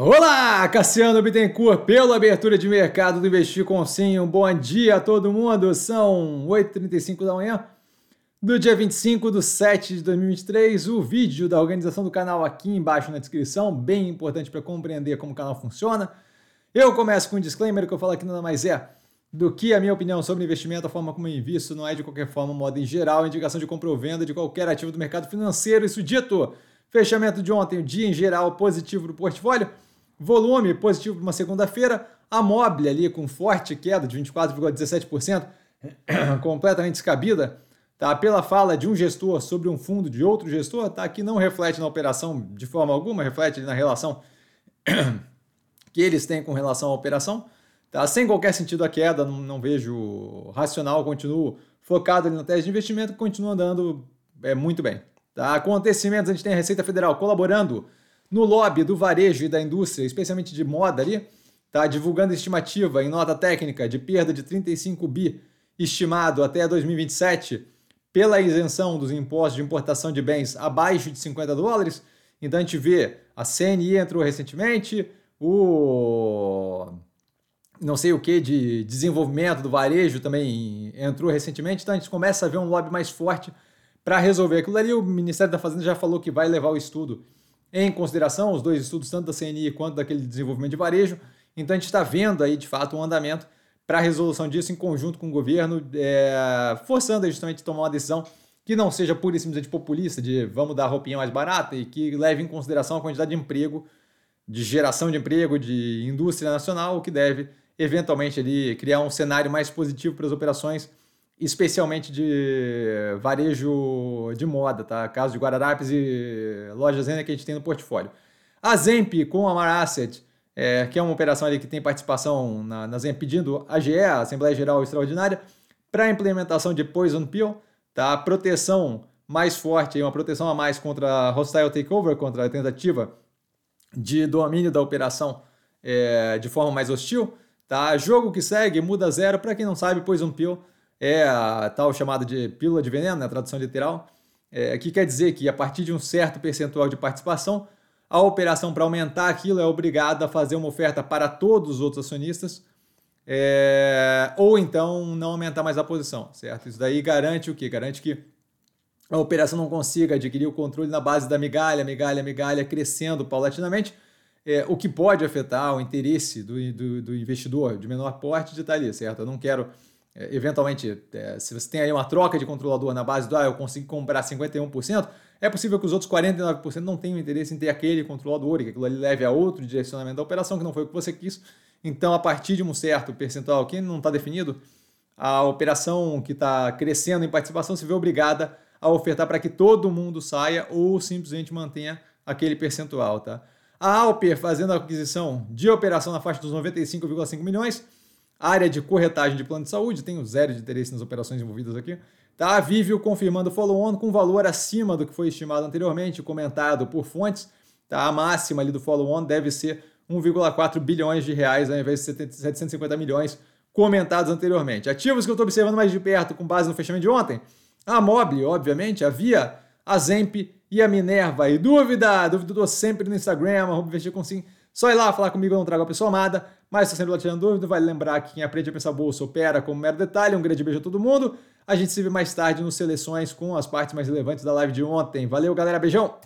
Olá, Cassiano Bittencourt, pela abertura de mercado do Investir com Sim. Um bom dia a todo mundo. São 8h35 da manhã do dia 25 de 7 de 2023. O vídeo da organização do canal aqui embaixo na descrição, bem importante para compreender como o canal funciona. Eu começo com um disclaimer que eu falo aqui nada mais é do que a minha opinião sobre investimento, a forma como eu invisto, não é de qualquer forma, modo em geral, indicação de compra ou venda de qualquer ativo do mercado financeiro. Isso dito, fechamento de ontem, o dia em geral positivo do portfólio. Volume positivo para uma segunda-feira. A Mobile ali com forte queda de 24,17%, completamente descabida, tá? Pela fala de um gestor sobre um fundo de outro gestor, tá? Que não reflete na operação de forma alguma, reflete na relação que eles têm com relação à operação. Tá? Sem qualquer sentido a queda, não, não vejo racional, continuo focado ali na tese de investimento, continua andando é, muito bem. Tá? Acontecimentos, a gente tem a Receita Federal colaborando no lobby do varejo e da indústria, especialmente de moda ali, tá divulgando estimativa em nota técnica de perda de 35 bi estimado até 2027 pela isenção dos impostos de importação de bens abaixo de 50 dólares. Então a gente vê a CNI entrou recentemente, o não sei o que de desenvolvimento do varejo também entrou recentemente, então a gente começa a ver um lobby mais forte para resolver aquilo ali. O Ministério da Fazenda já falou que vai levar o estudo em consideração os dois estudos, tanto da CNI quanto daquele desenvolvimento de varejo. Então a gente está vendo aí, de fato, um andamento para a resolução disso em conjunto com o governo, é, forçando justamente a tomar uma decisão que não seja pura e simplesmente populista, de vamos dar roupinha mais barata, e que leve em consideração a quantidade de emprego, de geração de emprego, de indústria nacional, o que deve eventualmente ali criar um cenário mais positivo para as operações especialmente de varejo de moda, tá? Caso de Guararapes e lojas Zena que a gente tem no portfólio. A Zemp com a Mar Asset, é, que é uma operação ali que tem participação na, na Zemp, pedindo a AGE, a Assembleia Geral Extraordinária, para implementação de Poison Pill, tá? Proteção mais forte, uma proteção a mais contra hostile takeover, contra a tentativa de domínio da operação é, de forma mais hostil, tá? Jogo que segue, muda zero, para quem não sabe, Poison Pill é a tal chamada de pílula de veneno, né, tradução literal, é, que quer dizer que a partir de um certo percentual de participação, a operação para aumentar aquilo é obrigada a fazer uma oferta para todos os outros acionistas, é, ou então não aumentar mais a posição, certo? Isso daí garante o quê? Garante que a operação não consiga adquirir o controle na base da migalha, migalha, migalha, crescendo paulatinamente, é, o que pode afetar o interesse do, do, do investidor de menor porte de estar ali, certo? Eu não quero eventualmente, é, se você tem aí uma troca de controlador na base do, ah, eu consigo comprar 51%, é possível que os outros 49% não tenham interesse em ter aquele controlador e que aquilo ali leve a outro direcionamento da operação, que não foi o que você quis. Então, a partir de um certo percentual que não está definido, a operação que está crescendo em participação se vê obrigada a ofertar para que todo mundo saia ou simplesmente mantenha aquele percentual. Tá? A Alper fazendo a aquisição de operação na faixa dos 95,5 milhões área de corretagem de plano de saúde, tenho zero de interesse nas operações envolvidas aqui. Tá? Vivio confirmando follow-on com valor acima do que foi estimado anteriormente, comentado por fontes. Tá? A máxima ali do follow-on deve ser 1,4 bilhões de reais ao invés de 750 milhões comentados anteriormente. Ativos que eu estou observando mais de perto com base no fechamento de ontem. A Mobile, obviamente, a Via, a Zemp e a Minerva. E dúvida? Dúvida eu sempre no Instagram, arroba investir com sim. Só ir lá falar comigo, eu não trago a pessoa amada. Mas se você sempre tirando dúvida, vale lembrar que quem aprende a pensar bolsa opera como mero detalhe. Um grande beijo a todo mundo. A gente se vê mais tarde nos seleções com as partes mais relevantes da live de ontem. Valeu, galera. Beijão!